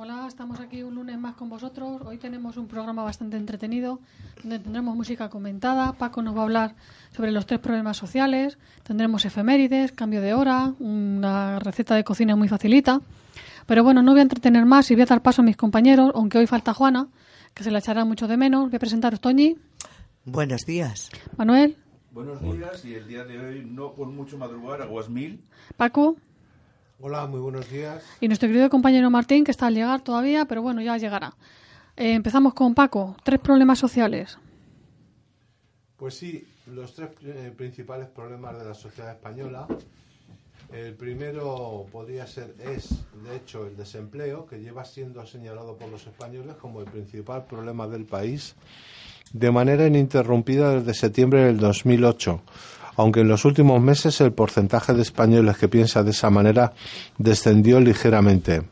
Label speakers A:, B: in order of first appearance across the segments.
A: Hola, estamos aquí un lunes más con vosotros. Hoy tenemos un programa bastante entretenido donde tendremos música comentada. Paco nos va a hablar sobre los tres problemas sociales. Tendremos efemérides, cambio de hora, una receta de cocina muy facilita. Pero bueno, no voy a entretener más y voy a dar paso a mis compañeros, aunque hoy falta Juana, que se la echará mucho de menos. Voy a presentaros Toñi.
B: Buenos días.
A: Manuel.
C: Buenos días y el día de hoy no por mucho madrugar, aguas mil.
A: Paco.
D: Hola, muy buenos días.
A: Y nuestro querido compañero Martín, que está al llegar todavía, pero bueno, ya llegará. Eh, empezamos con Paco. Tres problemas sociales.
D: Pues sí, los tres eh, principales problemas de la sociedad española. El primero podría ser, es de hecho el desempleo, que lleva siendo señalado por los españoles como el principal problema del país, de manera ininterrumpida desde septiembre del 2008 aunque en los últimos meses el porcentaje de españoles que piensa de esa manera descendió ligeramente.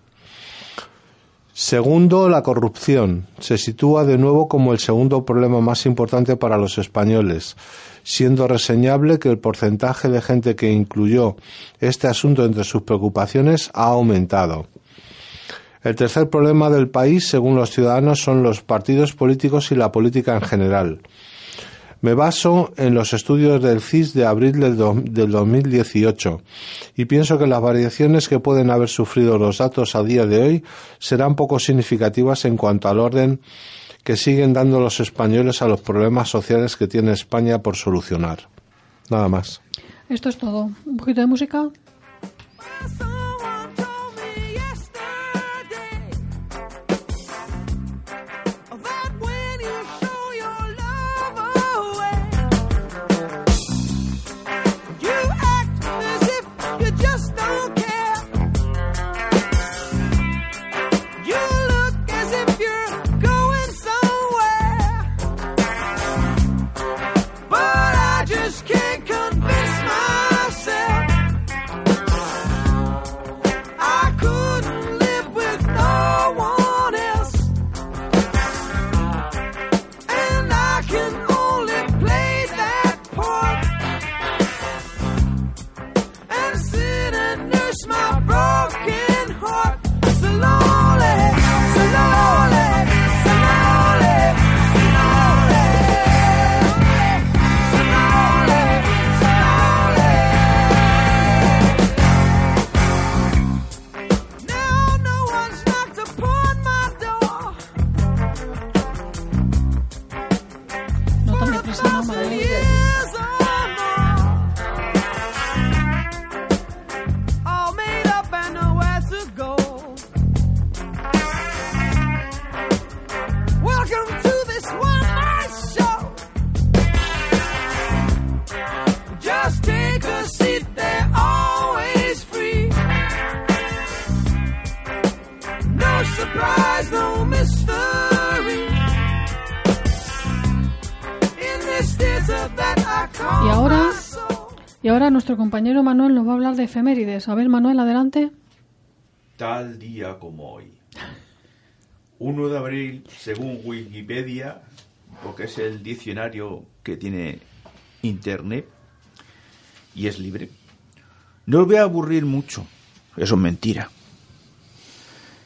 D: Segundo, la corrupción. Se sitúa de nuevo como el segundo problema más importante para los españoles, siendo reseñable que el porcentaje de gente que incluyó este asunto entre sus preocupaciones ha aumentado. El tercer problema del país, según los ciudadanos, son los partidos políticos y la política en general. Me baso en los estudios del CIS de abril del, 2018 y pienso que las variaciones que pueden haber sufrido los datos a día de hoy serán poco significativas en cuanto al orden que siguen dando los españoles a los problemas sociales que tiene España por solucionar. Nada más.
A: Esto es todo. Un poquito de música. Efemérides. A Manuel, adelante.
C: Tal día como hoy. 1 de abril, según Wikipedia, porque es el diccionario que tiene Internet y es libre. No os voy a aburrir mucho, eso es mentira.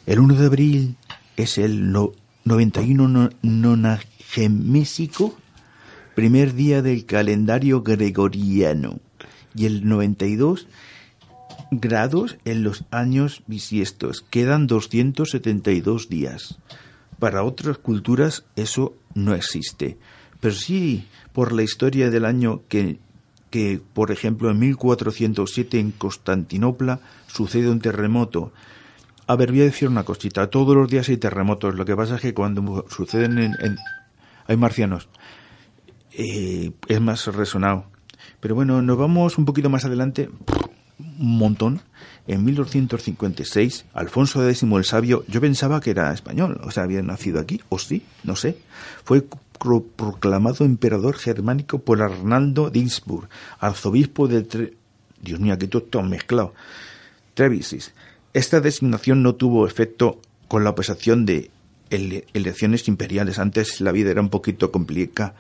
C: El 1 de abril es el 91 nonagemesico primer día del calendario gregoriano y el 92 grados en los años bisiestos. Quedan 272 días. para otras culturas eso no existe. Pero sí por la historia del año que, que por ejemplo, en 1407 en Constantinopla sucede un terremoto. A ver, voy a decir una cosita. Todos los días hay terremotos. Lo que pasa es que cuando suceden en... hay marcianos. Eh, es más resonado. Pero bueno, nos vamos un poquito más adelante. Un montón. En 1256, Alfonso X el Sabio, yo pensaba que era español, o sea, había nacido aquí, o sí, no sé. Fue proclamado emperador germánico por Arnaldo de Innsbruck, arzobispo de... Dios mío, que todo mezclado. Trevisis. Esta designación no tuvo efecto con la oposición de elecciones imperiales. Antes la vida era un poquito complicada.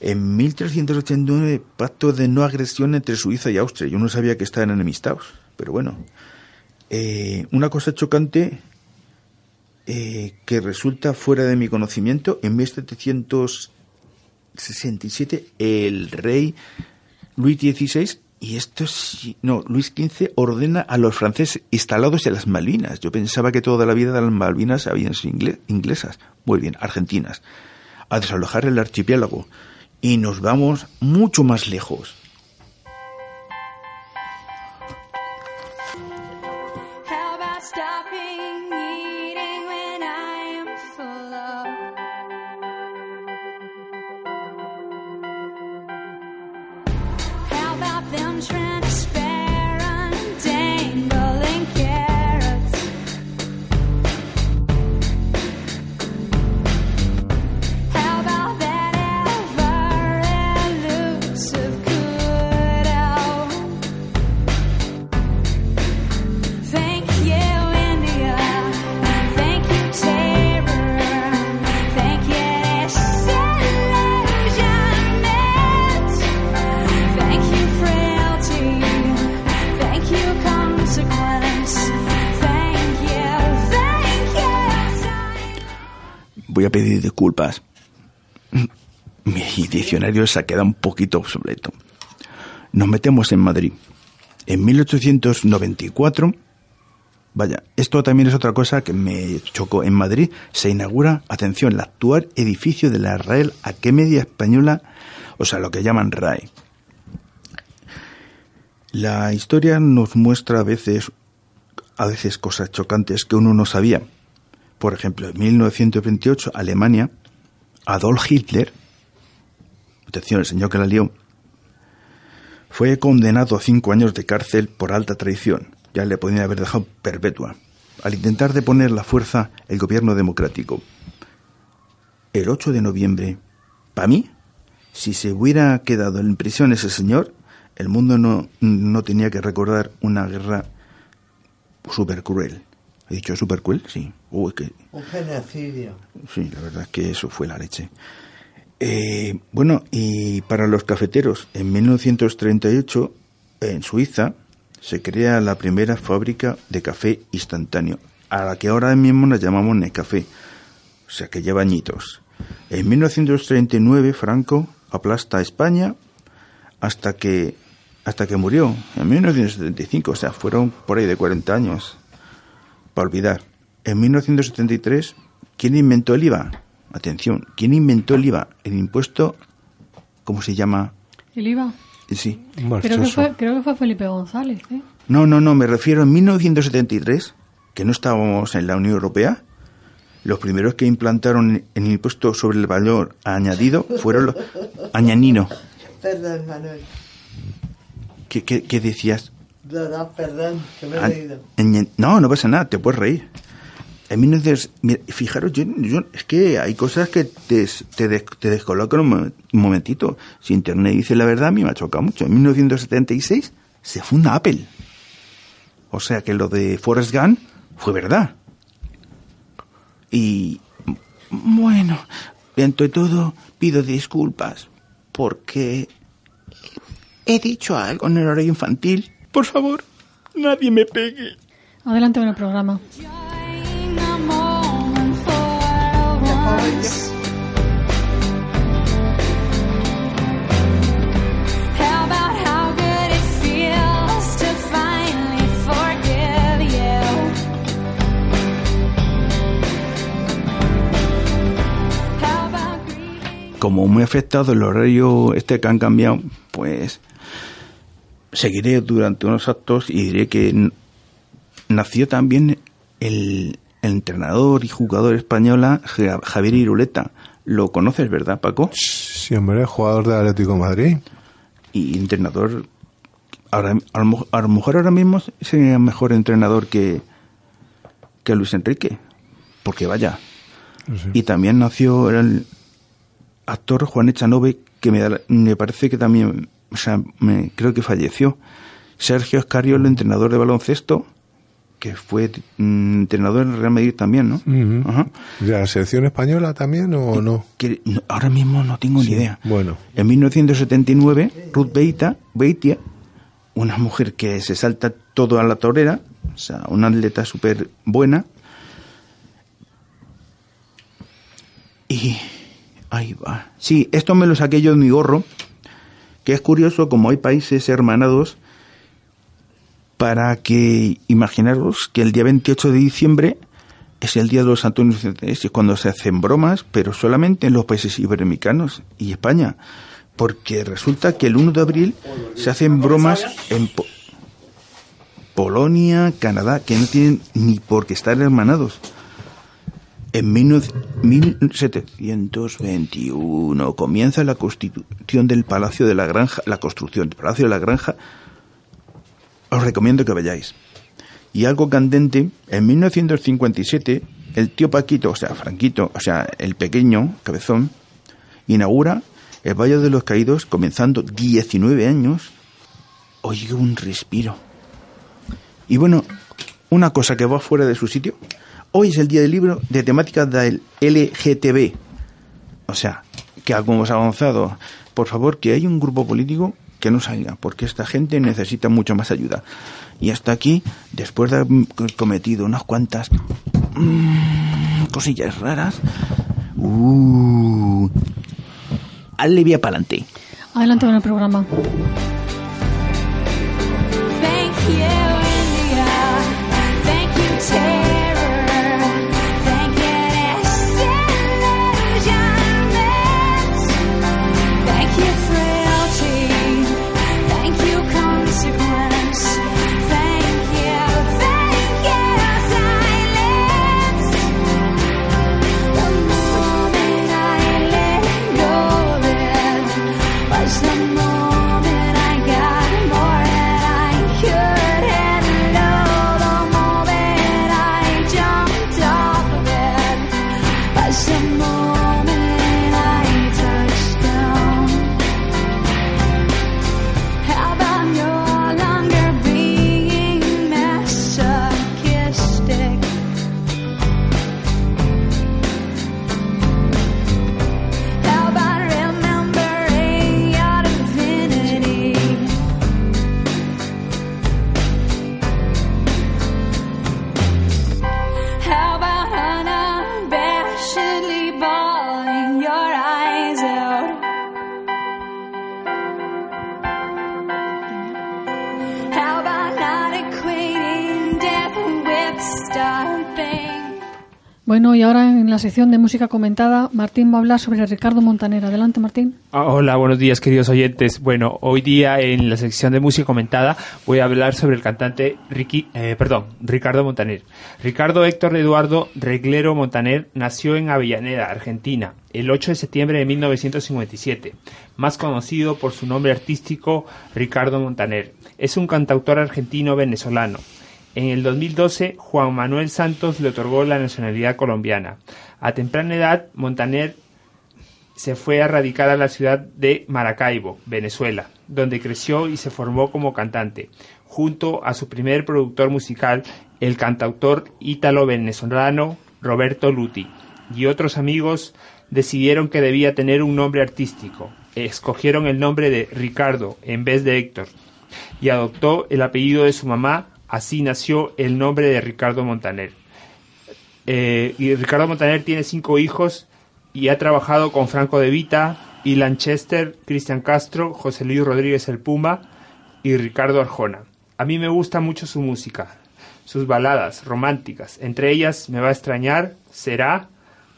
C: En 1389, pacto de no agresión entre Suiza y Austria. Yo no sabía que estaban enemistados, pero bueno. Eh, una cosa chocante eh, que resulta fuera de mi conocimiento, en 1767 el rey Luis XVI y esto no, Luis XV ordena a los franceses instalados en las Malvinas. Yo pensaba que toda la vida de las Malvinas habían sido inglesas. Muy bien, argentinas. A desalojar el archipiélago y nos vamos mucho más lejos. Diccionario se ha quedado un poquito obsoleto. Nos metemos en Madrid. En 1894, vaya, esto también es otra cosa que me chocó. En Madrid se inaugura, atención, el actual edificio de la Real Academia Española, o sea, lo que llaman RAE. La historia nos muestra a veces, a veces cosas chocantes que uno no sabía. Por ejemplo, en 1928, Alemania, Adolf Hitler, el señor que la lió, fue condenado a cinco años de cárcel por alta traición. Ya le podían haber dejado perpetua. Al intentar deponer la fuerza el gobierno democrático. El 8 de noviembre, para mí, si se hubiera quedado en prisión ese señor, el mundo no, no tenía que recordar una guerra súper cruel. ¿He dicho super cool? Sí.
B: Un genocidio.
C: Sí, la verdad es que eso fue la leche. Eh, bueno, y para los cafeteros, en 1938, en Suiza, se crea la primera fábrica de café instantáneo, a la que ahora mismo nos llamamos Necafé, o sea que lleva añitos. En 1939, Franco aplasta a España hasta que, hasta que murió, en 1975, o sea, fueron por ahí de 40 años para olvidar. En 1973, ¿quién inventó el IVA? Atención, ¿quién inventó el IVA? El impuesto, ¿cómo se llama?
E: ¿El IVA?
C: Sí.
E: Creo que, fue, creo que fue Felipe González. ¿eh?
C: No, no, no, me refiero en 1973, que no estábamos en la Unión Europea. Los primeros que implantaron el impuesto sobre el valor añadido fueron los añanino.
B: Perdón, Manuel.
C: ¿Qué, qué, qué decías?
B: No, perdón, que me he reído.
C: No, no pasa nada, te puedes reír. En 1900, fijaros, es que hay cosas que te, descolocan un, momentito. Si Internet dice la verdad, a mí me ha chocado mucho. En 1976 se funda Apple. O sea que lo de Forrest Gump fue verdad. Y bueno, dentro de todo pido disculpas porque he dicho algo en el horario infantil por favor, nadie me pegue.
E: Adelante con el programa.
C: Como muy afectado el horario este que han cambiado, pues seguiré durante unos actos y diré que nació también el, el entrenador y jugador española Ja- Javier Iruleta. Lo conoces, ¿verdad, Paco?
D: Sí, hombre, jugador del Atlético de Madrid.
C: Y entrenador. Ahora, a, lo, mo- a lo mejor ahora mismo sería mejor entrenador que, que Luis Enrique. Porque vaya.
D: Sí.
C: Y también nació el actor Juan Echanove, que me, da- me parece que también, o sea, me, creo que falleció. Sergio Escariolo, entrenador de baloncesto, que fue mm, entrenador en Real Madrid también, ¿no? Ajá.
D: ¿De la selección española también o no?
C: Que no- ahora mismo no tengo ni idea.
D: Bueno,
C: En 1979, Ruth Beita, Beitia, una mujer que se salta todo a la torera, o sea, una atleta súper buena. Y ahí va. Sí, esto me lo saqué yo de mi gorro, que es curioso como hay países hermanados para que imaginaros que el día 28 de diciembre es el día de los y es cuando se hacen bromas, pero solamente en los países iberoamericanos y España, porque resulta que el 1 de abril se hacen bromas en Po- Polonia, Canadá, que no tienen ni por qué estar hermanados. En 19- 1721 comienza la constitución del Palacio de la Granja, la construcción del Palacio de la Granja. Os recomiendo que vayáis. Y algo candente, en 1957, el tío Paquito, o sea, Franquito, o sea, el pequeño, cabezón, inaugura el Valle de los Caídos, comenzando 19 años. Oye, un respiro. Y bueno, una cosa que va fuera de su sitio. Hoy es el día del libro de temática del LGTB. O sea, que algo hemos avanzado. Por favor, que hay un grupo político que no salga, porque esta gente necesita mucho más ayuda. Y hasta aquí, después de haber cometido unas cuantas mm, cosillas raras, uh, alivia para adelante.
F: Adelante con el programa.
E: Was
F: la sección de música comentada, Martín va a hablar sobre Ricardo Montaner. Adelante, Martín.
G: Ah, Hola, buenos días queridos oyentes. Bueno, hoy día en la sección de música comentada voy a hablar sobre el cantante Ricky, eh, perdón, Ricardo Montaner. Ricardo Héctor Eduardo Reglero Montaner nació en Avellaneda, Argentina, el 8 de septiembre de 1957, más conocido por su nombre artístico Ricardo Montaner. Es un cantautor argentino venezolano. En el 2012, Juan Manuel Santos le otorgó la nacionalidad colombiana. A temprana edad, Montaner se fue a radicar a la ciudad de Maracaibo, Venezuela, donde creció y se formó como cantante, junto a su primer productor musical, el cantautor ítalo-venezolano Roberto Luti, y otros amigos decidieron que debía tener un nombre artístico. Escogieron el nombre de Ricardo en vez de Héctor, y adoptó el apellido de su mamá, así nació el nombre de Ricardo Montaner. Eh, y Ricardo Montaner tiene cinco hijos y ha trabajado con Franco De Vita, Ilan Chester, Cristian Castro, José Luis Rodríguez El Puma y Ricardo Arjona. A mí me gusta mucho su música, sus baladas románticas, entre ellas Me va a extrañar, Será,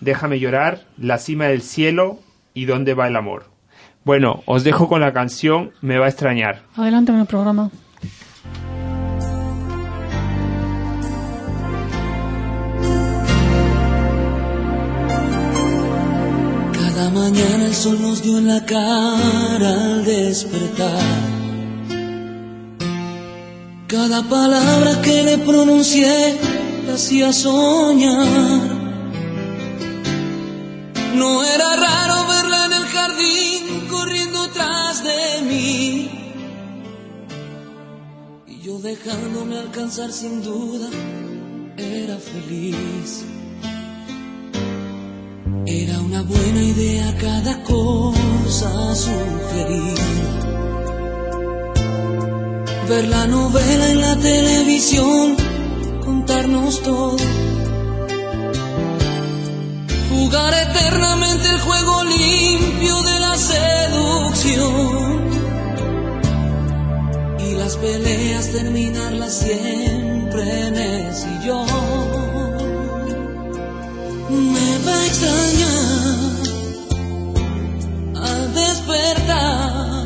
G: Déjame llorar, La cima del cielo ¿Y dónde va el amor? Bueno, os dejo con la canción Me va a extrañar.
F: Adelante con el programa.
H: Mañana el sol nos dio en la cara al despertar. Cada palabra que le pronuncié la hacía soñar. No era raro verla en el jardín corriendo tras de mí. Y yo dejándome alcanzar sin duda, era feliz. Era una buena idea cada cosa sugerir. Ver la novela en la televisión, contarnos todo. Jugar eternamente el juego limpio de la seducción. Y las peleas terminarlas siempre en el sillón me a extrañar al despertar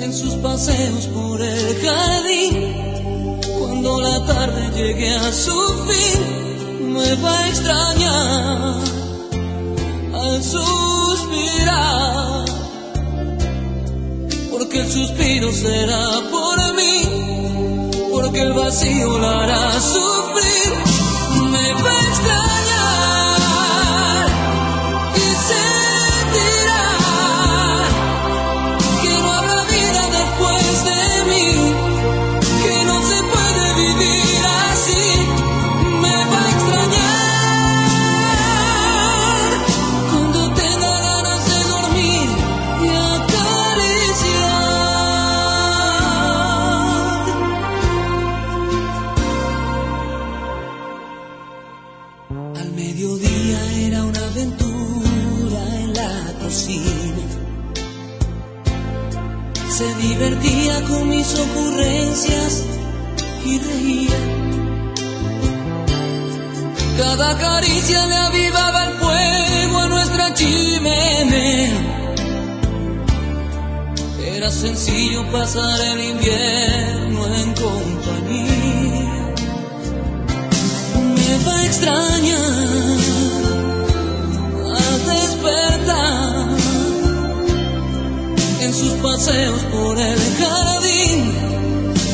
H: en sus paseos por el jardín. Cuando la tarde llegue a su fin, me va a extrañar al suspirar. Porque el suspiro será por mí, porque el vacío la hará sufrir me va a extrañar caricia le avivaba el fuego a nuestra chimenea. Era sencillo pasar el invierno en compañía me va a extrañar al despertar en sus paseos por el jardín.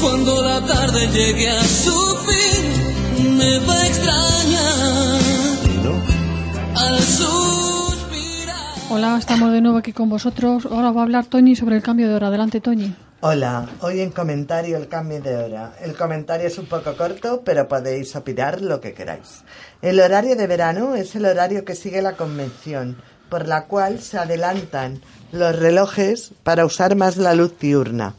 H: Cuando la tarde llegue a su fin, me va
F: Hola, estamos de nuevo aquí con vosotros. Ahora va a hablar Toñi sobre el cambio de hora. Adelante, Toñi.
B: Hola, hoy en comentario el cambio de hora. El comentario es un poco corto, pero podéis opinar lo que queráis. El horario de verano es el horario que sigue la convención, por la cual se adelantan los relojes para usar más la luz diurna.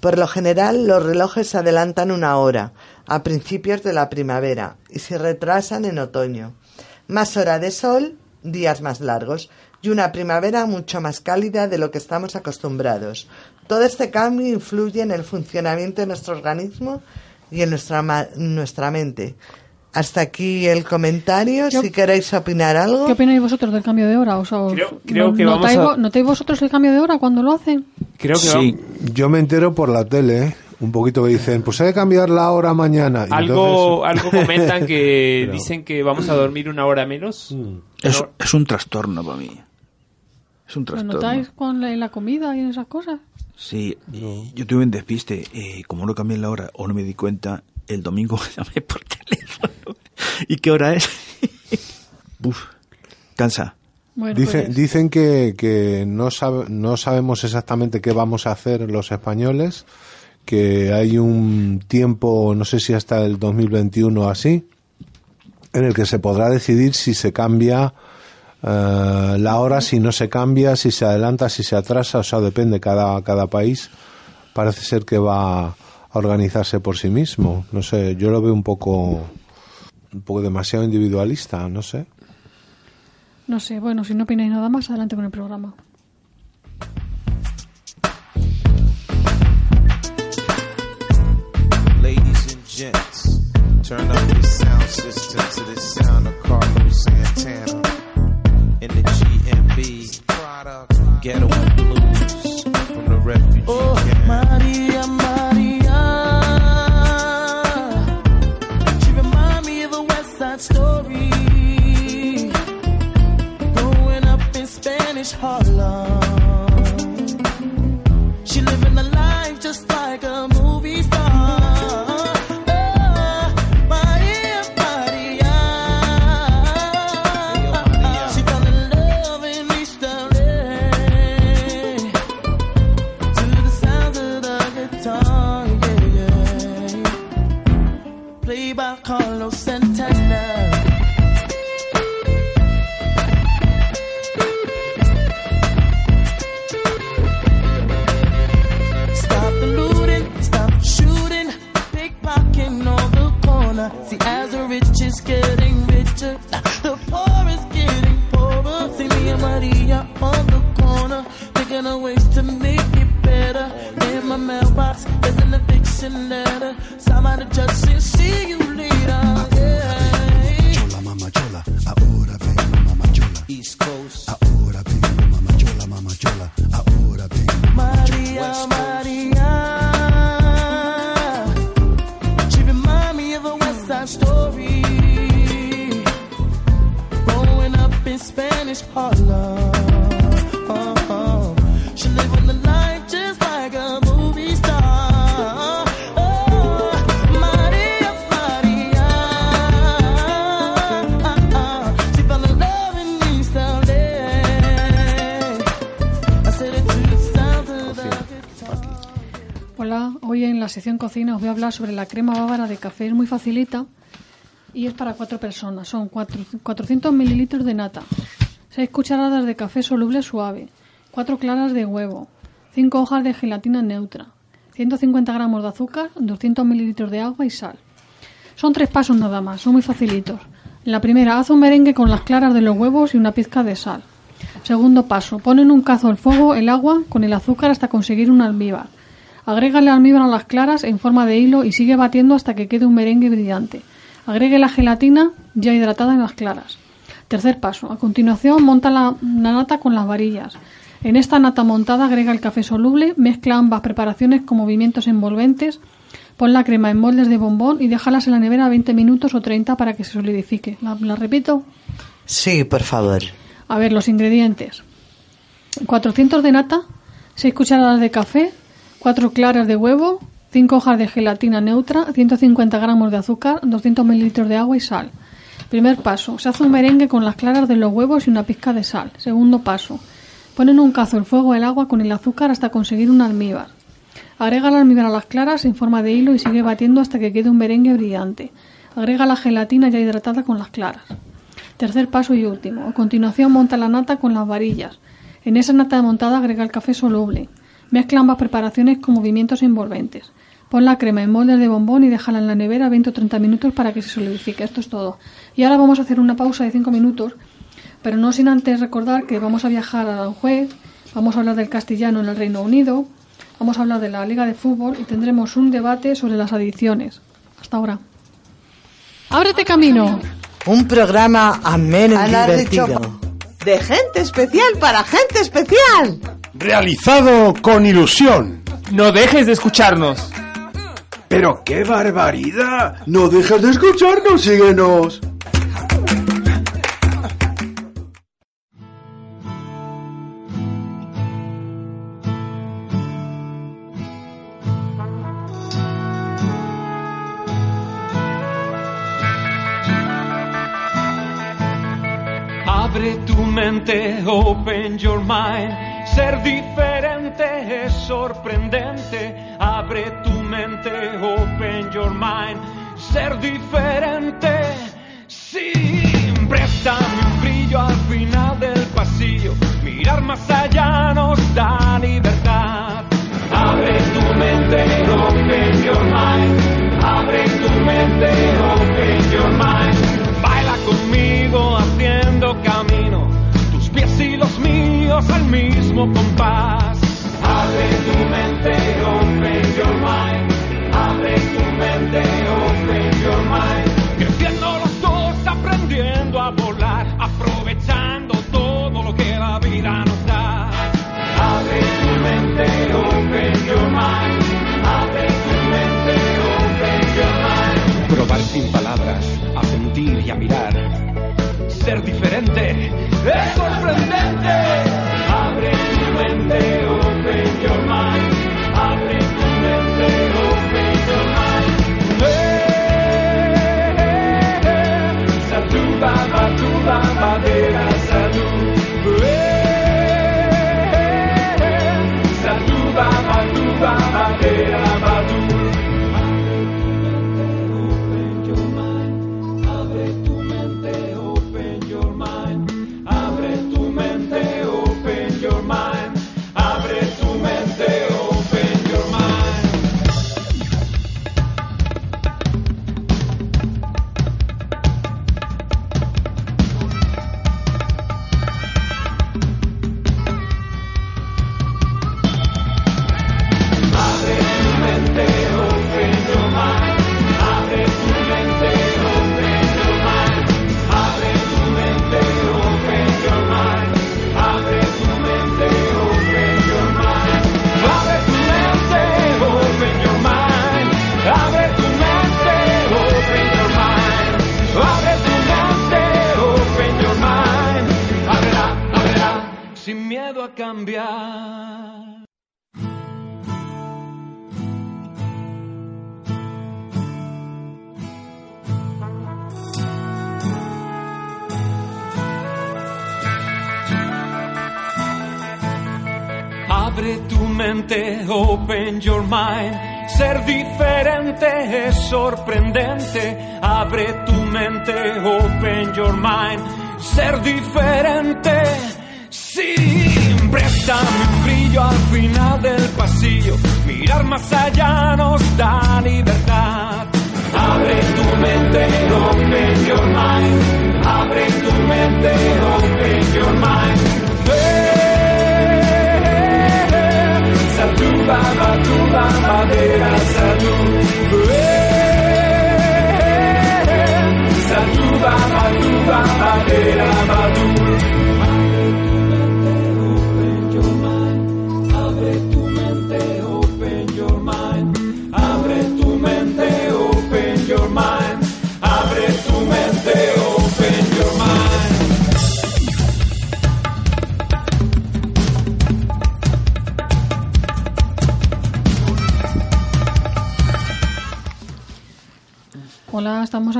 B: Por lo general, los relojes se adelantan una hora, a principios de la primavera, y se retrasan en otoño. Más hora de sol, días más largos, y una primavera mucho más cálida de lo que estamos acostumbrados. Todo este cambio influye en el funcionamiento de nuestro organismo y en nuestra, ma- nuestra mente. Hasta aquí el comentario.
F: Yo-
B: Si queréis opinar algo.
F: ¿Qué opináis vosotros del cambio de hora? O sea,
G: Creo- creo que
F: ¿notáis,
G: vamos a-
F: ¿Notáis vosotros el cambio de hora cuando lo hacen?
G: Creo que
D: Sí, yo me entero por la tele, ¿eh? un poquito que dicen, pues hay que cambiar la hora mañana. Y
G: algo,
D: entonces-
G: algo comentan que
D: Pero-
G: dicen que vamos a dormir una hora menos.
C: Es, es un trastorno para mí. Es un
F: ¿Lo
C: trastorno.
F: notáis con la, en la comida y en esas cosas?
C: Sí, yo tuve un despiste. eh, como no cambié la hora o no me di cuenta, el domingo llamé por teléfono. ¿Y qué hora es? Uf, cansa.
F: Bueno,
D: Dice-
F: pues,
D: Dicen que, que no, sabe- no sabemos exactamente qué vamos a hacer los españoles, que hay un tiempo, no sé si hasta el 2021 o así, en el que se podrá decidir si se cambia eh, la hora, si no se cambia, si se adelanta, si se atrasa, o sea, depende cada, cada país. Parece ser que va a organizarse por sí mismo. No sé, yo lo veo un poco, un poco demasiado individualista, no sé.
F: no sé, bueno, si no opináis nada más, adelante con el programa.
I: Ladies and gents, turn up your sound system to the sound of Carlos Santana in the GMB. Ghetto blues from the refugee
J: oh,
I: camp.
J: Maria, Maria.
F: Cocina os voy a hablar sobre la crema bávara de café. Es muy facilita y es para cuatro personas. Son cuatro- 400 mililitros de nata, 6 cucharadas de café soluble suave, 4 claras de huevo, 5 hojas de gelatina neutra, 150 gramos de azúcar, 200 mililitros de agua y sal. Son tres pasos nada más, son muy facilitos. La primera, haz un merengue con las claras de los huevos y una pizca de sal. Segundo paso, pon en un cazo al fuego el agua con el azúcar hasta conseguir un almíbar. Agrégale almíbar a las claras en forma de hilo y sigue batiendo hasta que quede un merengue brillante. Agregue la gelatina ya hidratada en las claras. Tercer paso. A continuación monta la, la nata con las varillas. En esta nata montada agrega el café soluble, mezcla ambas preparaciones con movimientos envolventes, pon la crema en moldes de bombón y déjalas en la nevera 20 minutos o 30 para que se solidifique. ¿La, la repito?
B: Sí, por favor.
F: A ver, los ingredientes. 400 de nata, 6 cucharadas de café, 4 claras de huevo, 5 hojas de gelatina neutra, 150 gramos de azúcar, 200 mililitros de agua y sal. Primer paso, se hace un merengue con las claras de los huevos y una pizca de sal. Segundo paso, pon en un cazo el fuego el agua con el azúcar hasta conseguir un almíbar. Agrega el almíbar a las claras en forma de hilo y sigue batiendo hasta que quede un merengue brillante. Agrega la gelatina ya hidratada con las claras. Tercer paso y último. A continuación monta la nata con las varillas. En esa nata montada agrega el café soluble. Mezcla ambas preparaciones con movimientos envolventes. Pon la crema en moldes de bombón y déjala en la nevera 20 o 30 minutos para que se solidifique. Esto es todo. Y ahora vamos a hacer una pausa de 5 minutos, pero no sin antes recordar que vamos a viajar a Aranjuez, vamos a hablar del castellano en el Reino Unido, vamos a hablar de la Liga de Fútbol y tendremos un debate sobre las adicciones. Hasta ahora. ¡Ábrete camino!
B: Un programa ameno y divertido.
K: De gente especial para gente especial.
L: Realizado con ilusión.
G: No dejes de escucharnos.
L: Pero qué barbaridad. No dejes de escucharnos, síguenos.
M: Open your mind. Ser diferente es sorprendente. Abre tu mente, open your mind. Ser diferente, sí. Préstame un brillo al final del pasillo. Mirar más allá nos da libertad. Abre tu mente, open your mind. Abre tu mente, al mismo compás. Abre tu mente, open your mind. Abre tu mente, open your mind. Creciendo los dos, aprendiendo a volar, aprovechando todo lo que la vida nos da. Abre tu mente, open your mind. Abre tu mente, open your mind. Probar sin palabras, a sentir y a mirar. Ser diferente es sorprendente. Ser diferente es sorprendente. Abre tu mente, open your mind. Ser diferente, sí. Préstame un brillo al final del pasillo. Mirar más allá nos da libertad. Abre tu mente, open your mind. Abre tu mente, open your mind. tumba, tumba, madeira, satu, satu, tumba,
F: tumba, madeira,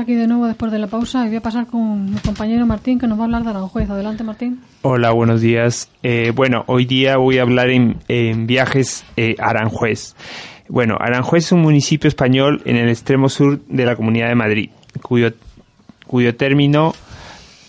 F: aquí de nuevo después de la pausa y voy a pasar con mi compañero Martín que nos va a hablar de Aranjuez. Adelante, Martín.
G: Hola, buenos días. Eh, bueno, hoy día voy a hablar en, en viajes eh, Aranjuez. Bueno, Aranjuez es un municipio español en el extremo sur de la Comunidad de Madrid, cuyo, cuyo término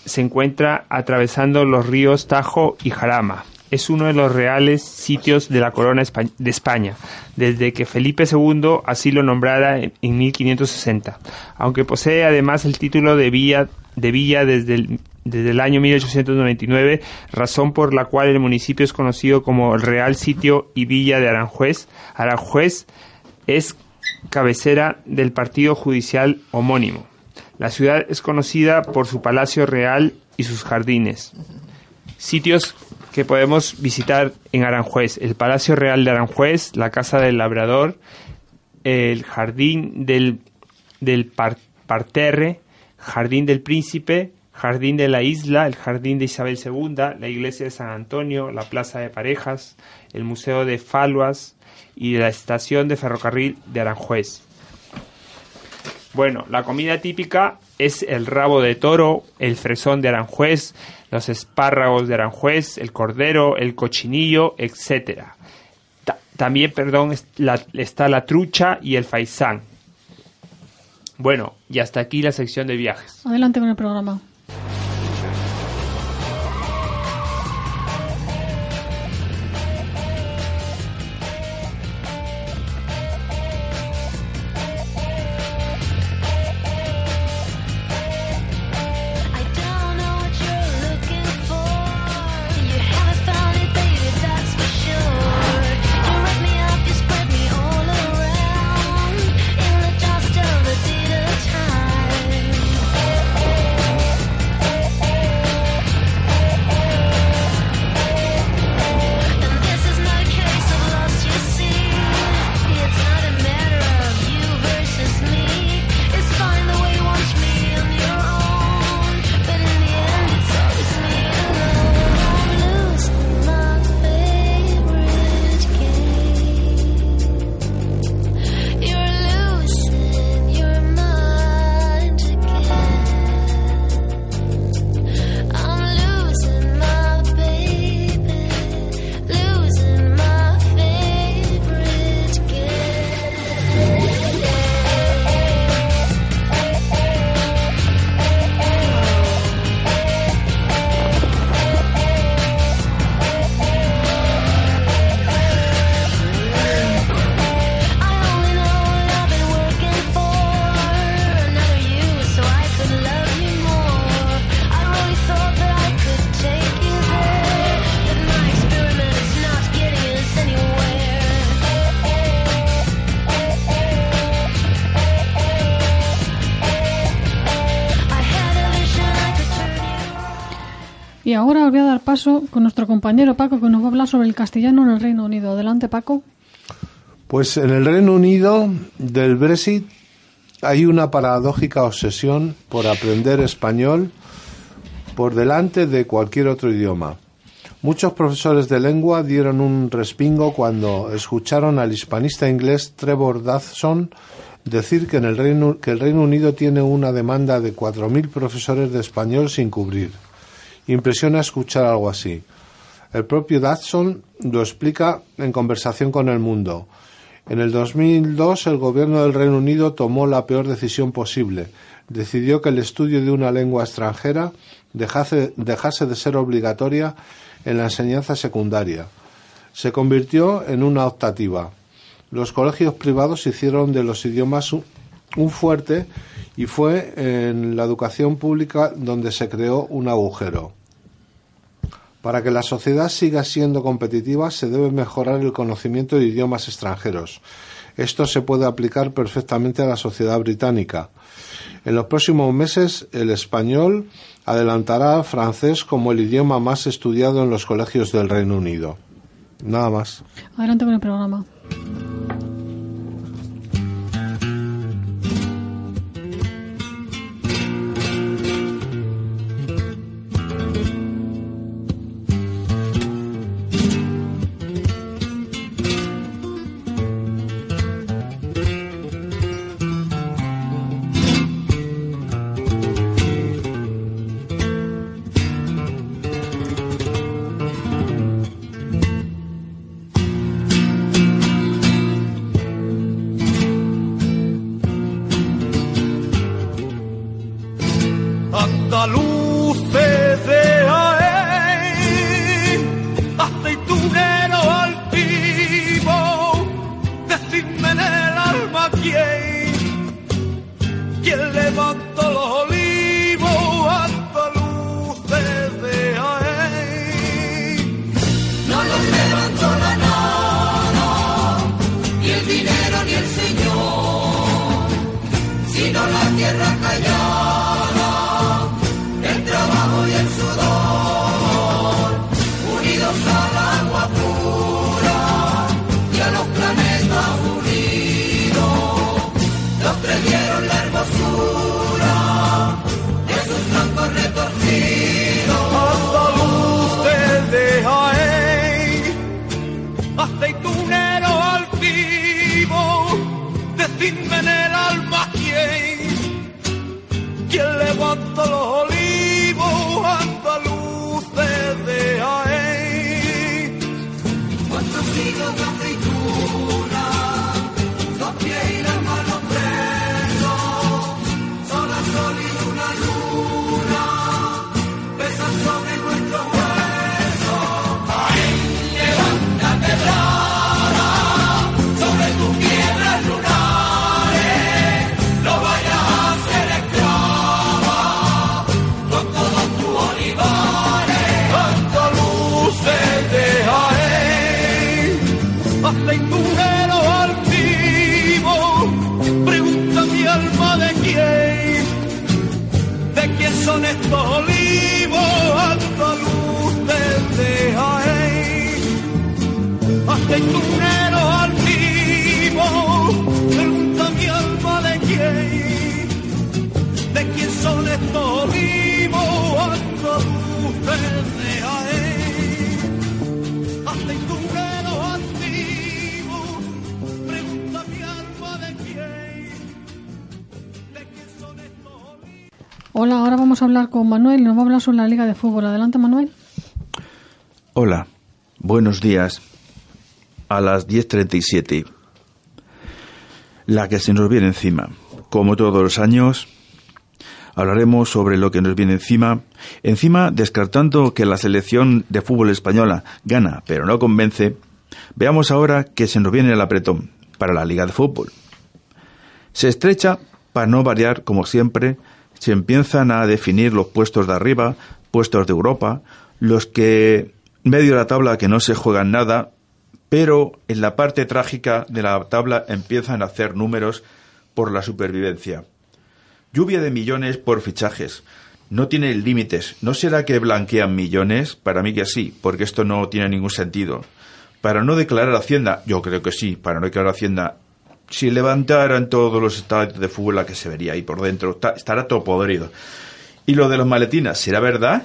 G: se encuentra atravesando los ríos Tajo y Jarama. Es uno de los reales sitios de la corona de España, desde que Felipe II así lo nombrara en, en 1560, aunque posee además el título de villa, de villa desde, el, desde el año 1899, razón por la cual el municipio es conocido como Real Sitio y Villa de Aranjuez. Aranjuez es cabecera del partido judicial homónimo. La ciudad es conocida por su palacio real y sus jardines. Sitios que podemos visitar en Aranjuez. El Palacio Real de Aranjuez, la Casa del Labrador, el Jardín del, del Par- Parterre, Jardín del Príncipe, Jardín de la Isla, el Jardín de Isabel II, la Iglesia de San Antonio, la Plaza de Parejas, el Museo de Faluas y la Estación de Ferrocarril de Aranjuez. Bueno, la comida típica es el rabo de toro, el fresón de Aranjuez, los espárragos de Aranjuez, el cordero, el cochinillo. Ta- también, perdón, está la trucha y el faisán. Bueno, y hasta aquí la sección de viajes.
F: Adelante con el programa.
A: Y ahora os voy a dar paso con nuestro compañero Paco, que nos va a hablar sobre el castellano en el Reino Unido. Adelante, Paco.
D: Pues en el Reino Unido del Brexit hay una paradójica obsesión por aprender español por delante de cualquier otro idioma. Muchos profesores de lengua dieron un respingo cuando escucharon al hispanista inglés Trevor Dawson decir que, en el Reino, que el Reino Unido tiene una demanda de 4.000 profesores de español sin cubrir. Impresiona escuchar algo así. El propio Dawson lo explica en conversación con El Mundo. En el 2002 el gobierno del Reino Unido tomó la peor decisión posible. Decidió que el estudio de una lengua extranjera dejase, dejase de ser obligatoria en la enseñanza secundaria. Se convirtió en una optativa. Los colegios privados hicieron de los idiomas un, fuerte y fue en la educación pública donde se creó un agujero. Para que la sociedad siga siendo competitiva se debe mejorar el conocimiento de idiomas extranjeros. Esto se puede aplicar perfectamente a la sociedad británica. En los próximos meses el español adelantará al francés como el idioma más estudiado en los colegios del Reino Unido. Nada más.
A: Adelante con el programa.
F: Con
A: Manuel nos va a hablar sobre la Liga de Fútbol. Adelante, Manuel.
C: Hola, buenos días. A las 10.37. La que se nos viene encima. Como todos los años, hablaremos sobre lo que nos viene encima. Encima, descartando que la selección de fútbol española gana, pero no convence, veamos ahora que se nos viene el apretón para la Liga de Fútbol. Se estrecha, para no variar, como siempre, se empiezan a definir los puestos de arriba, puestos de Europa, los que medio de la tabla que no se juegan nada, pero en la parte trágica de la tabla empiezan a hacer números por la supervivencia. Lluvia de millones por fichajes. no tiene límites. ¿No será que blanquean millones? Para mí que sí, porque esto no tiene ningún sentido. Para no declarar Hacienda, yo creo que sí, para no declarar Hacienda, si levantaran todos los estadios de fútbol, la que se vería ahí por dentro, está- estará todo podrido. Y lo de los maletinas, ¿será verdad?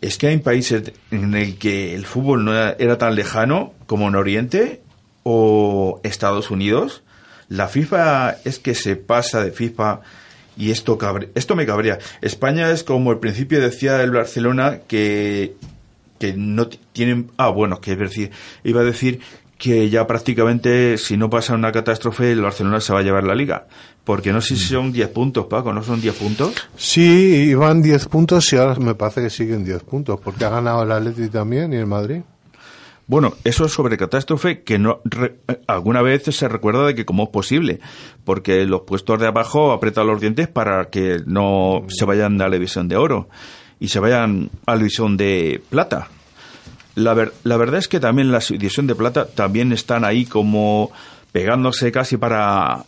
C: Es que hay países en el que el fútbol no era, tan lejano como en Oriente o Estados Unidos. La FIFA es que se pasa de FIFA y esto esto me cabrea. España es como al principio decía el Barcelona que que no tienen ah bueno que iba a decir que ya prácticamente si no pasa una catástrofe el Barcelona se va a llevar la liga porque no sé si son 10 puntos Paco no son 10 puntos
D: Sí, iban 10 puntos y ahora me parece que siguen 10 puntos, porque ha ganado el Atleti también y el Madrid.
C: Bueno, eso es sobre catástrofe que no re- eh, alguna vez se recuerda de que cómo es posible, porque los puestos de abajo apretan los dientes para que no se vayan a la división de oro y se vayan a la división de plata. La, ver- la verdad es que también la división de plata también están ahí como pegándose casi para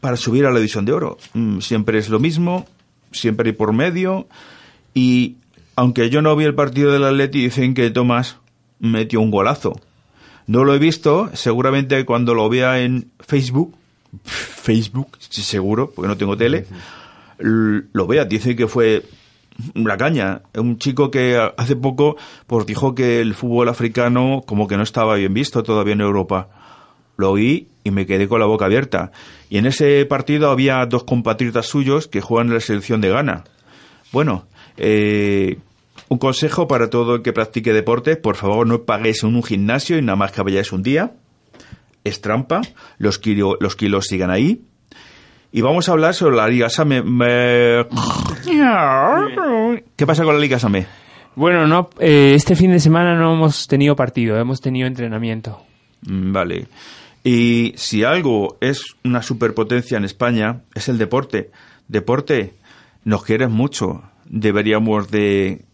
C: para subir a la división de oro. Mm, Siempre es lo mismo, siempre hay por medio y aunque yo no vi el partido del Atleti, dicen que Tomás metió un golazo. No lo he visto, seguramente cuando lo vea en Facebook, Facebook, seguro, porque no tengo tele, lo vea. Dicen que fue una caña. Un chico que hace poco pues dijo que el fútbol africano como que no estaba bien visto todavía en Europa. Lo oí y me quedé con la boca abierta. Y en ese partido había dos compatriotas suyos que juegan en la selección de Ghana. Bueno, eh, un consejo para todo el que practique deporte, por favor no paguéis en un gimnasio y nada más que vayáis un día. Es trampa, los, los kilos sigan ahí. Y vamos a hablar sobre la Liga Same. Me- ¿Qué pasa con la Liga Same?
G: Bueno, no, eh, este fin de semana no hemos tenido partido, hemos tenido entrenamiento.
C: Mm, Vale. Y si algo es una superpotencia en España, es el deporte. Deporte, nos quieres mucho. Deberíamos de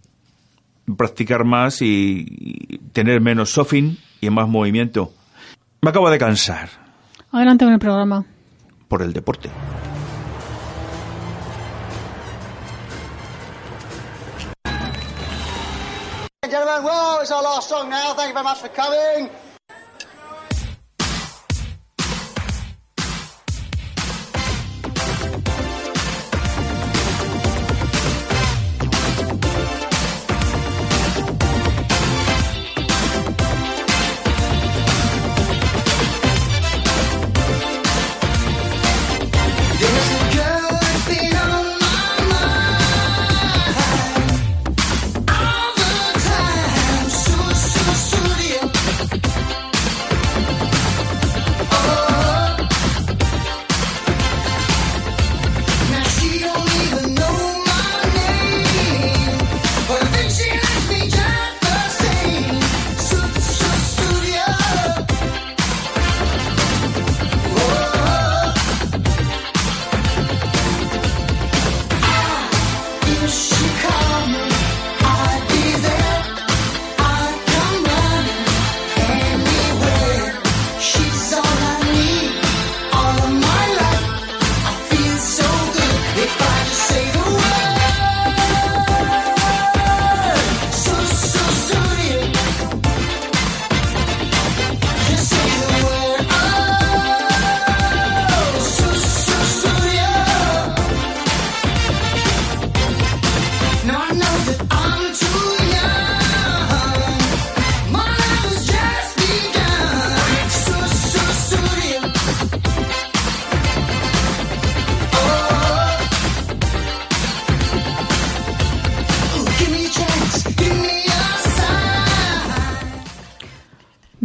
C: practicar más y, y tener menos surfing y más movimiento. Me acabo de cansar
F: Adelante con el programa.
C: Por el deporte.
N: Gentlemen, well, it's our last song now. Thank you very much for coming.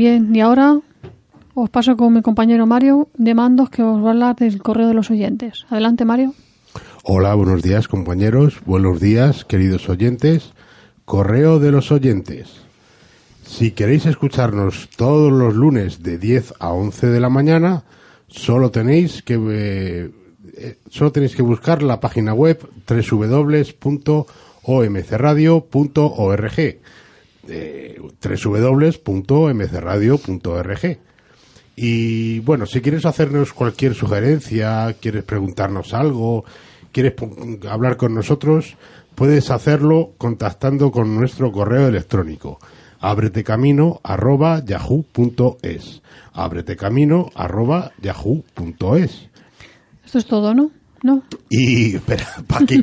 F: Bien, y ahora os paso con mi compañero Mario de Mandos que os va a hablar del correo de los oyentes. Adelante, Mario.
O: Hola, buenos días compañeros, buenos días queridos oyentes. Correo de los oyentes. Si queréis escucharnos todos los lunes de 10 a 11 de la mañana, solo tenéis que eh, eh, solo tenéis que buscar la página web www.omcradio.org eh, www.mcradio.org y bueno, si quieres hacernos cualquier sugerencia, quieres preguntarnos algo, quieres hablar con nosotros, puedes hacerlo contactando con nuestro correo electrónico abretecamino arroba yahoo.es abretecamino arroba yahoo.es
F: Esto es todo, ¿no? No.
O: y espera, Paqui,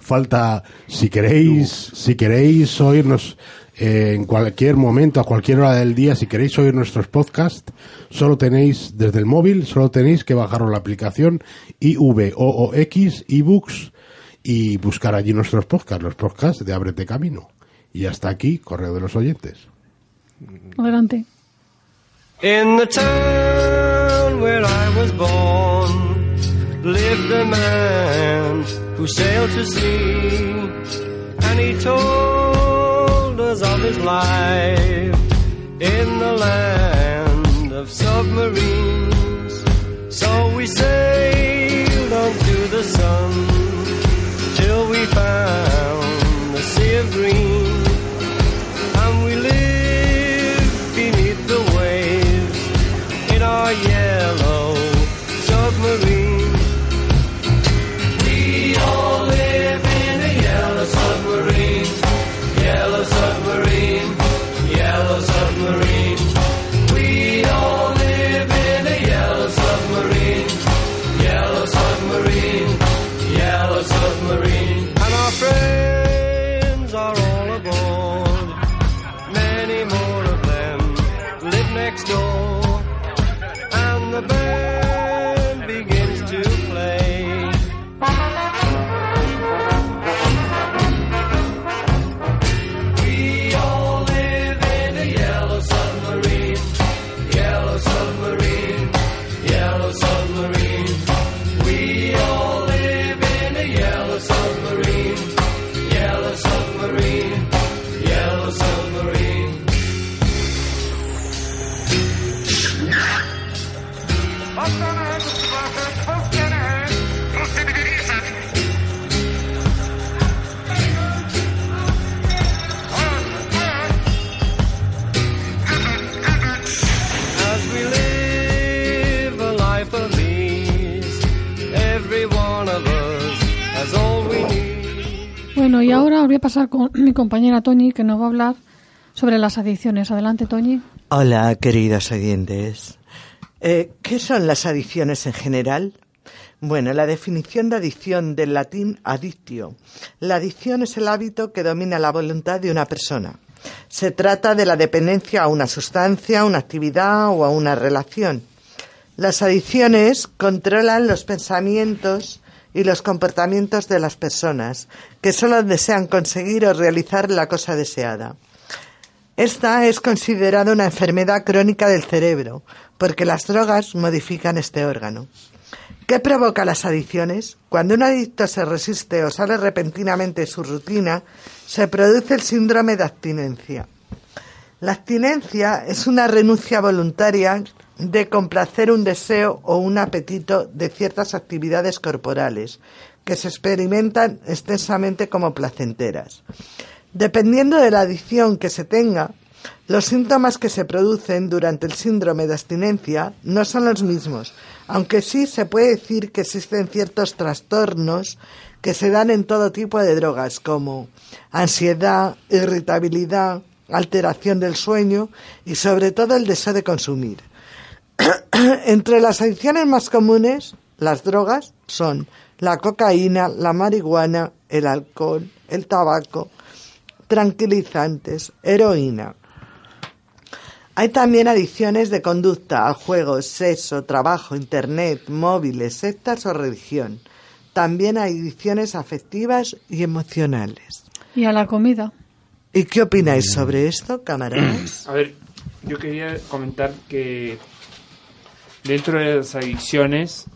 O: falta si queréis, si queréis oírnos eh, en cualquier momento, a cualquier hora del día, si queréis oír nuestros podcasts, solo tenéis desde el móvil, solo tenéis que bajaros la aplicación IVOOX ebooks y buscar allí nuestros podcasts, los podcasts de Ábrete Camino. Y hasta aquí, correo de los oyentes.
F: Adelante.
P: In the town where I was born lived a man who sailed to sea, and he told his life in the land of submarines.
F: Pasar con mi compañera Toñi, que nos va a hablar sobre las adicciones. Adelante, Toñi.
B: Hola, queridos oyentes. Eh, ¿Qué son las adicciones en general? Bueno, la definición de adicción del latín adictio. La adicción es el hábito que domina la voluntad de una persona. Se trata de la dependencia a una sustancia, a una actividad o a una relación. Las adicciones controlan los pensamientos y los comportamientos de las personas, que solo desean conseguir o realizar la cosa deseada. Esta es considerada una enfermedad crónica del cerebro, porque las drogas modifican este órgano. ¿Qué provoca las adicciones? Cuando un adicto se resiste o sale repentinamente de su rutina, se produce el síndrome de abstinencia. La abstinencia es una renuncia voluntaria de complacer un deseo o un apetito de ciertas actividades corporales que se experimentan extensamente como placenteras. Dependiendo de la adicción que se tenga, los síntomas que se producen durante el síndrome de abstinencia no son los mismos, aunque sí se puede decir que existen ciertos trastornos que se dan en todo tipo de drogas, como ansiedad, irritabilidad, alteración del sueño y sobre todo el deseo de consumir. Entre las adicciones más comunes, las drogas son la cocaína, la marihuana, el alcohol, el tabaco, tranquilizantes, heroína. Hay también adicciones de conducta a juegos, sexo, trabajo, internet, móviles, sectas o religión. También hay adicciones afectivas y emocionales.
F: Y a la comida.
B: ¿Y qué opináis sobre esto, camaradas?
G: A ver, yo quería comentar que dentro de las adicciones,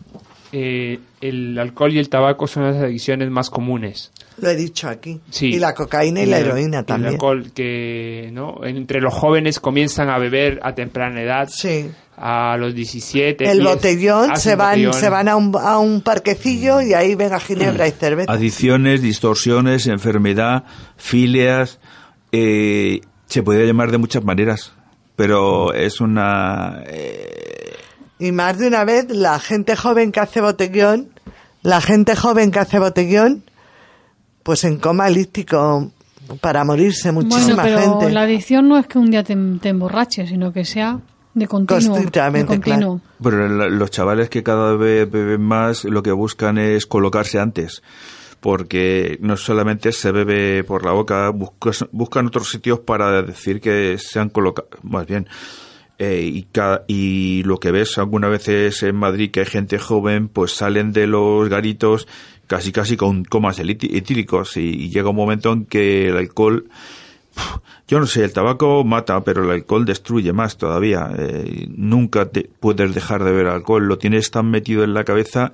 G: eh, el alcohol y el tabaco son las adicciones más comunes.
B: Lo he dicho aquí.
G: Sí.
B: Y la cocaína y, la
G: el-
B: heroína
G: El
B: también.
G: alcohol que, ¿no? Entre los jóvenes comienzan a beber a temprana edad. A los 17.
B: El
G: 10,
B: botellón, se van,
G: botellón.
B: se van a un, a un parquecillo y ahí venga ginebra y cerveza.
C: Adicciones, distorsiones, enfermedad, filias, eh, se podría llamar de muchas maneras, pero es una... eh,
B: Y más de una vez la gente joven que hace botellón La gente joven que hace botellón, pues en coma elíptico para morirse
F: Bueno,
B: muchísima
F: pero
B: gente.
F: la adicción no es que un día te, te emborraches, sino que sea de continuo. de continuo.
C: Pero la- los chavales que cada vez beben más lo que buscan es colocarse antes. Porque no solamente se bebe por la boca, buscas- buscan otros sitios para decir que se han colocado. Más bien. Eh, y, ca- y lo que ves algunas veces en Madrid que hay gente joven, pues salen de los garitos casi casi con comas etíricos y, llega un momento en que el alcohol yo no sé, el tabaco mata, pero el alcohol destruye más todavía. Eh, nunca te puedes dejar de beber alcohol, lo tienes tan metido en la cabeza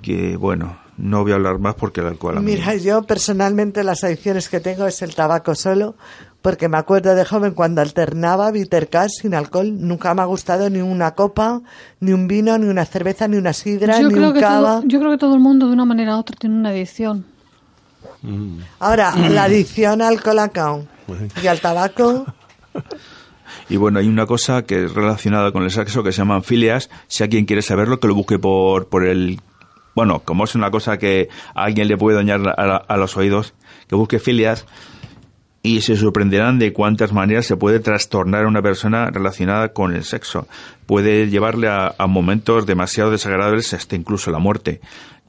C: que, bueno, no voy a hablar más porque el alcohol
B: Mira, yo personalmente las adicciones que tengo es el tabaco solo, porque me acuerdo de joven cuando alternaba bitter cash sin alcohol, nunca me ha gustado ni una copa, ni un vino, ni una cerveza, ni una sidra,
F: Yo
B: ni
F: creo,
B: un
F: que
B: cava.
F: todo, yo creo que todo el mundo, de una manera u otra, tiene una adicción.
B: Ahora, la adicción al colacao y al tabaco,
C: Y bueno, hay una cosa que es relacionada con el sexo que se llaman filias. Si alguien quiere saberlo, que lo busque por, por el... Bueno, como es una cosa que a alguien le puede dañar a, la- a los oídos, que busque filias y se sorprenderán de cuántas maneras se puede trastornar a una persona relacionada con el sexo. Puede llevarle a, a momentos demasiado desagradables, hasta incluso la muerte.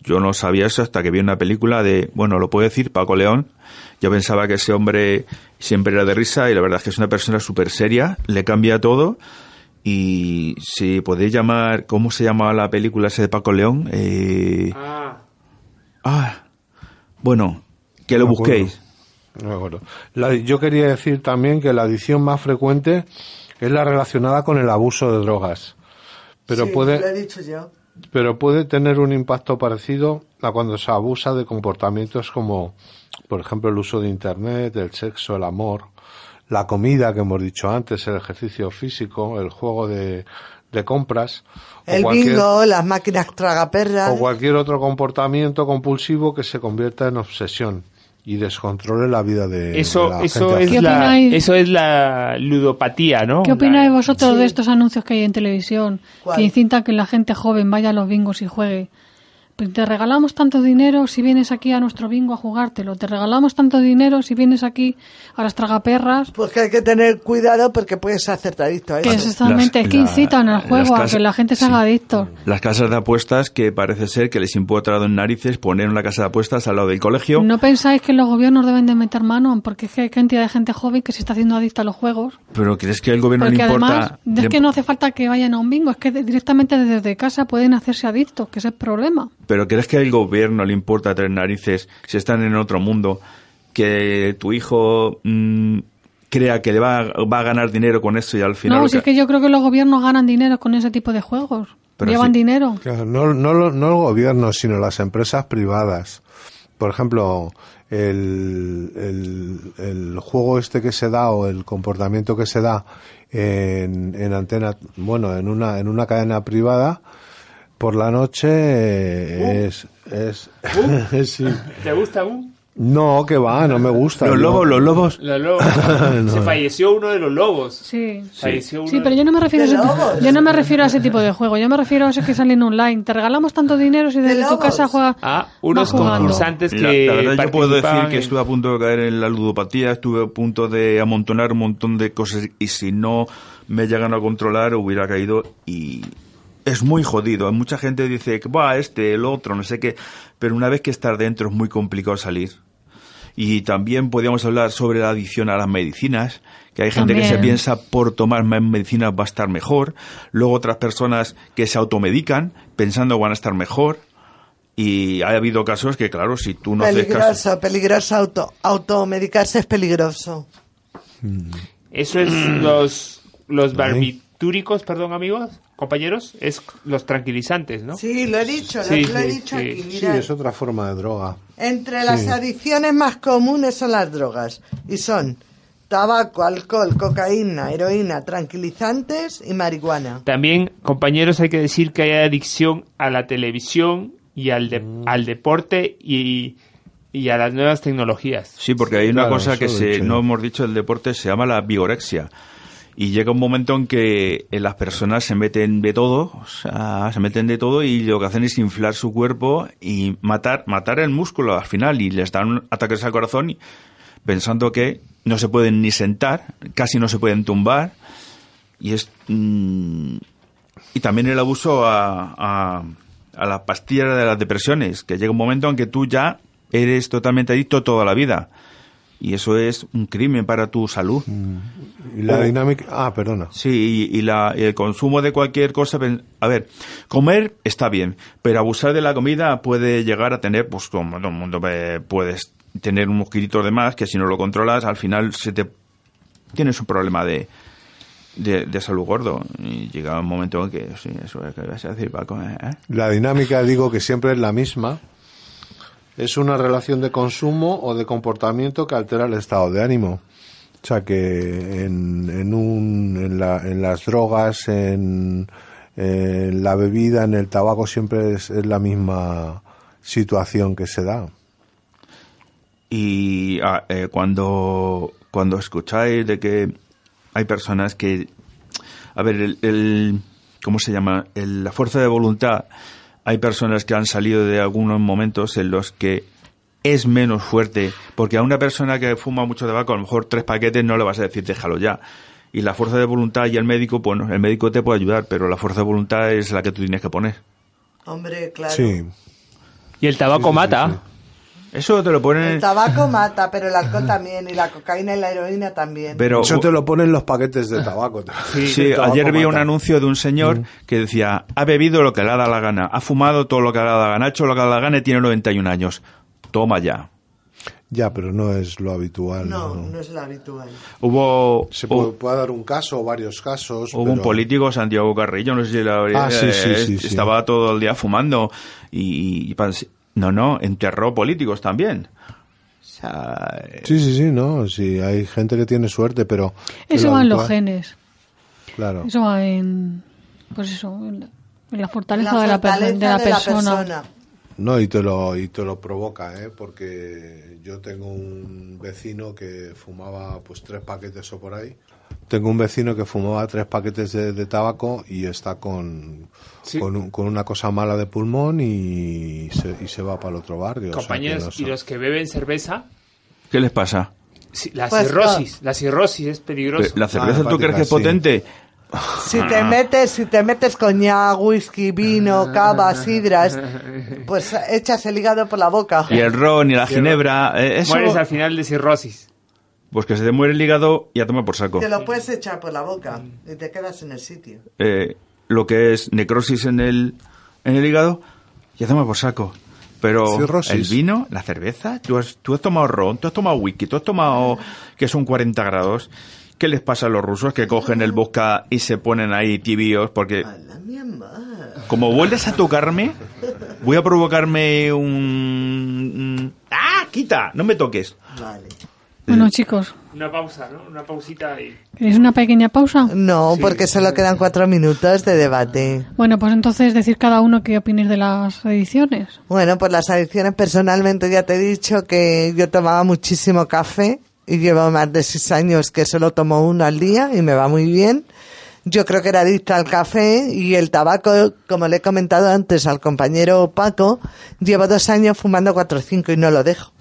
C: Yo no sabía eso hasta que vi una película de, bueno, lo puedo decir, Paco León. Yo pensaba que ese hombre siempre era de risa y la verdad es que es una persona súper seria, le cambia todo. Y si podéis llamar, ¿cómo se llama la película esa de Paco León? Eh, ah, bueno, que lo
D: No
C: busquéis.
D: No. La- yo quería decir también que la adicción más frecuente es la relacionada con el abuso de drogas. Pero
B: sí,
D: puede,
B: lo he dicho yo.
D: pero puede tener un impacto parecido a cuando se abusa de comportamientos como, por ejemplo, el uso de Internet, el sexo, el amor, la comida que hemos dicho antes, el ejercicio físico, el juego de, de compras,
B: El bingo, las máquinas tragaperras.
D: o cualquier otro comportamiento compulsivo que se convierta en obsesión y descontrole la vida de, de
G: Eso,
D: la
G: eso,
D: gente.
G: es
F: ¿Qué
G: la,
F: opináis?
G: eso es la ludopatía, ¿no?
F: ¿Qué opináis vosotros
B: Sí.
F: de estos anuncios que hay en televisión
B: ¿Cuál?
F: que incitan que la gente joven vaya a los bingos y juegue? Pues te regalamos tanto dinero si vienes aquí a nuestro bingo a jugártelo. Te regalamos tanto dinero si vienes aquí a las tragaperras.
B: Porque hay que tener cuidado porque puedes hacerte adicto a
F: Que
B: eso.
F: es exactamente,
C: Las-
F: es que
C: la-
F: incitan al juego a que la gente se
C: sí.
F: haga adicto.
C: Las casas de apuestas que parece ser que les importa en narices poner una casa de apuestas al lado del colegio.
F: ¿No pensáis que los gobiernos deben de meter mano? Porque es que hay cantidad de gente joven que se está haciendo adicta a los juegos.
C: Pero ¿crees que al gobierno
F: Porque
C: le importa?
F: además, es que no hace falta que vayan a un bingo, es que directamente desde casa pueden hacerse adictos, que ese es el problema.
C: Pero ¿crees que al gobierno le importa tres narices si están en otro mundo? Que tu hijo mm, crea que le va, a- va a ganar dinero con esto y al final...
F: no, si es que yo creo que los gobiernos ganan dinero con ese tipo de juegos.
D: Pero
F: Llevan
D: sí.
F: dinero.
D: Claro, no, no, lo- no el gobierno, sino las empresas privadas. Por ejemplo, el, el, el juego este que se da o el comportamiento que se da en, en antena, bueno, en una, en una cadena privada, por la noche eh, es, es, sí.
G: ¿Te gusta un?
D: No, que va, no me gusta.
C: Los
D: no.
C: lobos, los lobos.
G: Los lobos.
D: No.
G: Se falleció uno de los lobos.
F: Sí.
G: Falleció uno
F: Sí,
G: de-
F: pero yo no me refiero a
B: ¿De
F: ese,
B: lobos?
F: yo no me refiero a ese tipo de juego. Yo me refiero a esos que salen online. Te regalamos tanto dinero si desde tu
B: lobos?
F: casa juegas.
G: Ah, unos concursantes
C: La,
G: que
C: la verdad yo puedo decir que estuve a punto de caer en la ludopatía, estuve a punto de amontonar un montón de cosas y si no me llegan a controlar hubiera caído y es muy jodido. Mucha gente dice que va este, el otro, no sé qué, pero una vez que estás dentro es muy complicado salir. Y también podríamos hablar sobre la adicción a las medicinas, que hay gente que se piensa por tomar más medicinas va a estar mejor, luego otras personas que se automedican pensando van a estar mejor. Y ha habido casos que, claro, si tú no haces caso...
B: Peligroso, peligroso. Auto, automedicarse es peligroso.
G: Eso es los, los barbitúricos, perdón amigos, compañeros, es los tranquilizantes, ¿no?
B: Sí, lo he dicho, lo-
G: Sí,
B: lo, he
G: sí,
B: dicho
G: sí.
B: aquí.
D: Sí, es otra forma de droga.
B: entre las adicciones más comunes son las drogas y son tabaco, alcohol, cocaína, heroína, tranquilizantes y marihuana.
G: También, compañeros, hay que decir que hay adicción a la televisión y al, de-
D: Mm.
G: al deporte y, y a las nuevas tecnologías.
C: Sí, porque hay una
D: Claro,
C: cosa que se,
D: dicho
C: no hemos dicho del deporte, se llama la vigorexia. Y llega un momento en que eh, las personas se meten de todo, o sea, se meten de todo y lo que hacen es inflar su cuerpo y matar, matar el músculo al final y les dan ataques al corazón pensando que no se pueden ni sentar, casi no se pueden tumbar y es mm, y también el abuso a, a, a las pastillas de las depresiones, que llega un momento en que tú ya eres totalmente adicto toda la vida. Y eso es un crimen para tu salud.
D: Y la
C: O-
D: dinámica... Ah, perdona.
C: Sí, y, y la, y el consumo de cualquier cosa. A ver, comer está bien, pero abusar de la comida puede llegar a tener, pues como todo el mundo puedes tener unos kilitos de más que si no lo controlas, al final se te tienes un problema de, de, de salud gordo. Y llega un momento en que, sí, eso es que vas a decir, Paco, ¿eh?
D: La dinámica, digo que siempre es la misma. Es una relación de consumo o de comportamiento que altera el estado de ánimo. O sea que en, en, un, en, la- en las drogas, en, en la bebida, en el tabaco, siempre es, la misma situación que se da.
C: Y ah, eh, cuando, cuando escucháis de que hay personas que, a ver, el, el- ¿cómo se llama? El- la fuerza de voluntad, hay personas que han salido de algunos momentos en los que es menos fuerte, porque a una persona que fuma mucho tabaco, a lo mejor tres paquetes no le vas a decir déjalo ya. Y la fuerza de voluntad y el médico, bueno, el médico te puede ayudar, pero la fuerza de voluntad es la que tú tienes que poner.
B: Hombre, claro.
G: Y el tabaco mata.
C: Eso te lo ponen...
B: El tabaco mata, pero el alcohol también, y la cocaína y la heroína también.
C: Pero-
D: Eso te lo ponen los paquetes de tabaco.
C: Sí,
D: tabaco
C: ayer vi un anuncio de un señor que decía, ha bebido lo que le ha dado la gana, ha fumado todo lo que le ha dado la gana, ha hecho lo que le ha dado la gana y tiene 91 años. Toma ya.
D: Ya, pero no es lo habitual.
B: No,
D: ¿no?
B: no es lo habitual.
C: Hubo,
D: Se
C: hubo,
D: puede, puede dar un caso o varios casos.
C: hubo un político, Santiago Carrillo, no sé si la
D: Ah, sí, sí,
C: eh,
D: sí, sí.
C: estaba todo el día fumando y, no, no, enterró políticos también. O sea, eh,
D: Sí, sí, sí, no. Sí, hay gente que tiene suerte, pero.
F: Eso va en los genes.
D: Claro.
F: Eso va en. Pues eso, en la, en la fortaleza,
B: La
F: de, la perso-
B: fortaleza
F: de la
B: de la
F: persona.
B: persona.
D: No, y te lo, y te lo provoca, ¿eh? Porque yo tengo un vecino que fumaba pues tres paquetes o por ahí. Tengo un vecino que fumaba tres paquetes de, de tabaco y está con,
G: Sí.
D: con, un- con una cosa mala de pulmón y se, y se va para el otro barrio. o sea que
G: Compañeros,
D: no
G: y los que beben cerveza,
C: ¿qué les pasa?
G: sí, la
B: Pues,
G: cirrosis, la cirrosis es peligrosa.
C: ¿La cerveza
D: Ah,
C: tú crees que es
D: sí.
C: potente?
B: Si te metes, si te metes coñac, whisky, vino, cava, sidras, pues echas el hígado por la boca.
C: Y el ron y la ginebra, eh, eso,
G: Mueres al final de cirrosis.
C: Pues que se te muere el hígado y a tomar por saco.
B: Te lo puedes echar por la boca y te quedas en el sitio.
C: eh, lo que es necrosis en el, en el hígado y hacemos por saco. Pero
D: Cirrosis.
C: el vino, la cerveza, tú has, tú has tomado ron, tú has tomado whisky, tú has tomado que son 40 grados. ¿Qué les pasa a los rusos que cogen el vodka y se ponen ahí tibios? Porque como vuelves a tocarme, voy a provocarme un... un- ¡Ah! ¡Quita! No me toques.
B: Vale.
F: Bueno, chicos,
G: Una pausa, ¿no? Una pausita y...
F: ¿queréis una pequeña pausa?
B: No, porque solo quedan cuatro minutos de debate.
F: Bueno, pues entonces decir cada uno qué opinéis de las ediciones.
B: Bueno, pues las adicciones personalmente ya te he dicho que yo tomaba muchísimo café y llevo más de seis años que solo tomo uno al día y me va muy bien. Yo creo que era adicta al café y el tabaco, como le he comentado antes al compañero Paco, llevo dos años fumando cuatro o cinco y no lo dejo.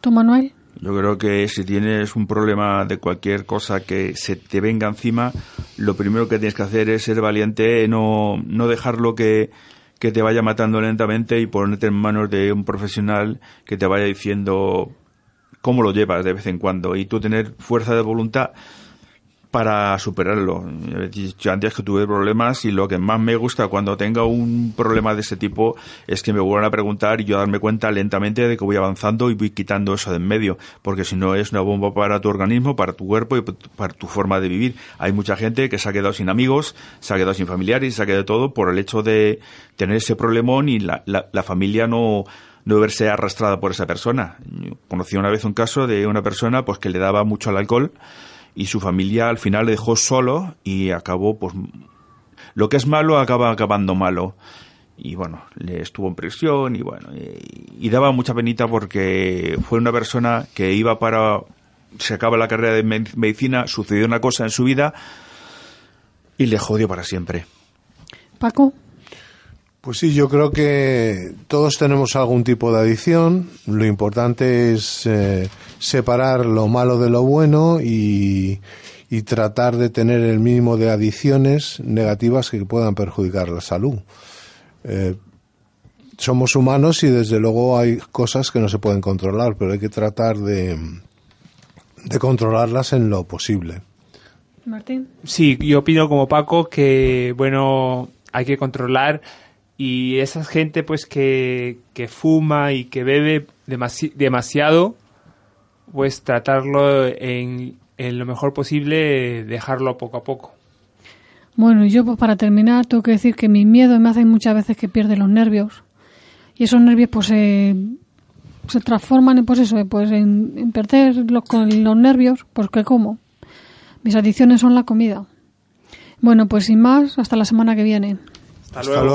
F: ¿Tú, Manuel?
C: Yo creo que si tienes un problema de cualquier cosa que se te venga encima, lo primero que tienes que hacer es ser valiente, no, no dejarlo que, que te vaya matando lentamente y ponerte en manos de un profesional que te vaya diciendo cómo lo llevas de vez en cuando. Y tú tener fuerza de voluntad para superarlo. He antes que tuve problemas y lo que más me gusta cuando tenga un problema de ese tipo es que me vuelvan a preguntar y yo darme cuenta lentamente de que voy avanzando y voy quitando eso de en medio, porque si no es una bomba para tu organismo, para tu cuerpo y para tu forma de vivir. Hay mucha gente que se ha quedado sin amigos, se ha quedado sin familiares, se ha quedado todo por el hecho de tener ese problemón y la, la, la familia no no verse arrastrada por esa persona. Conocí una vez un caso de una persona pues que le daba mucho al alcohol y su familia al final le dejó solo y acabó pues lo que es malo acaba acabando malo y bueno le estuvo en prisión y bueno y, y daba mucha penita porque fue una persona que iba para se acaba la carrera de me- medicina, sucedió una cosa en su vida y le jodió para siempre.
F: Paco,
D: Pues sí, yo creo que todos tenemos algún tipo de adicción. Lo importante es eh, separar lo malo de lo bueno y, y tratar de tener el mínimo de adicciones negativas que puedan perjudicar la salud. Eh, somos humanos y desde luego hay cosas que no se pueden controlar, pero hay que tratar de, de controlarlas en lo posible.
F: Martín.
G: Sí, yo opino como Paco que, bueno, hay que controlar y esa gente pues que, que fuma y que bebe demasi- demasiado, pues tratarlo en, en lo mejor posible, dejarlo poco a poco.
F: Bueno, y yo pues para terminar tengo que decir que mi miedo me hace muchas veces que pierde los nervios. Y esos nervios pues se, se transforman en pues eso, pues en, en perder los, con los nervios, pues que como. Mis adicciones son la comida. Bueno, pues sin más, hasta la semana que viene.
G: Hasta luego.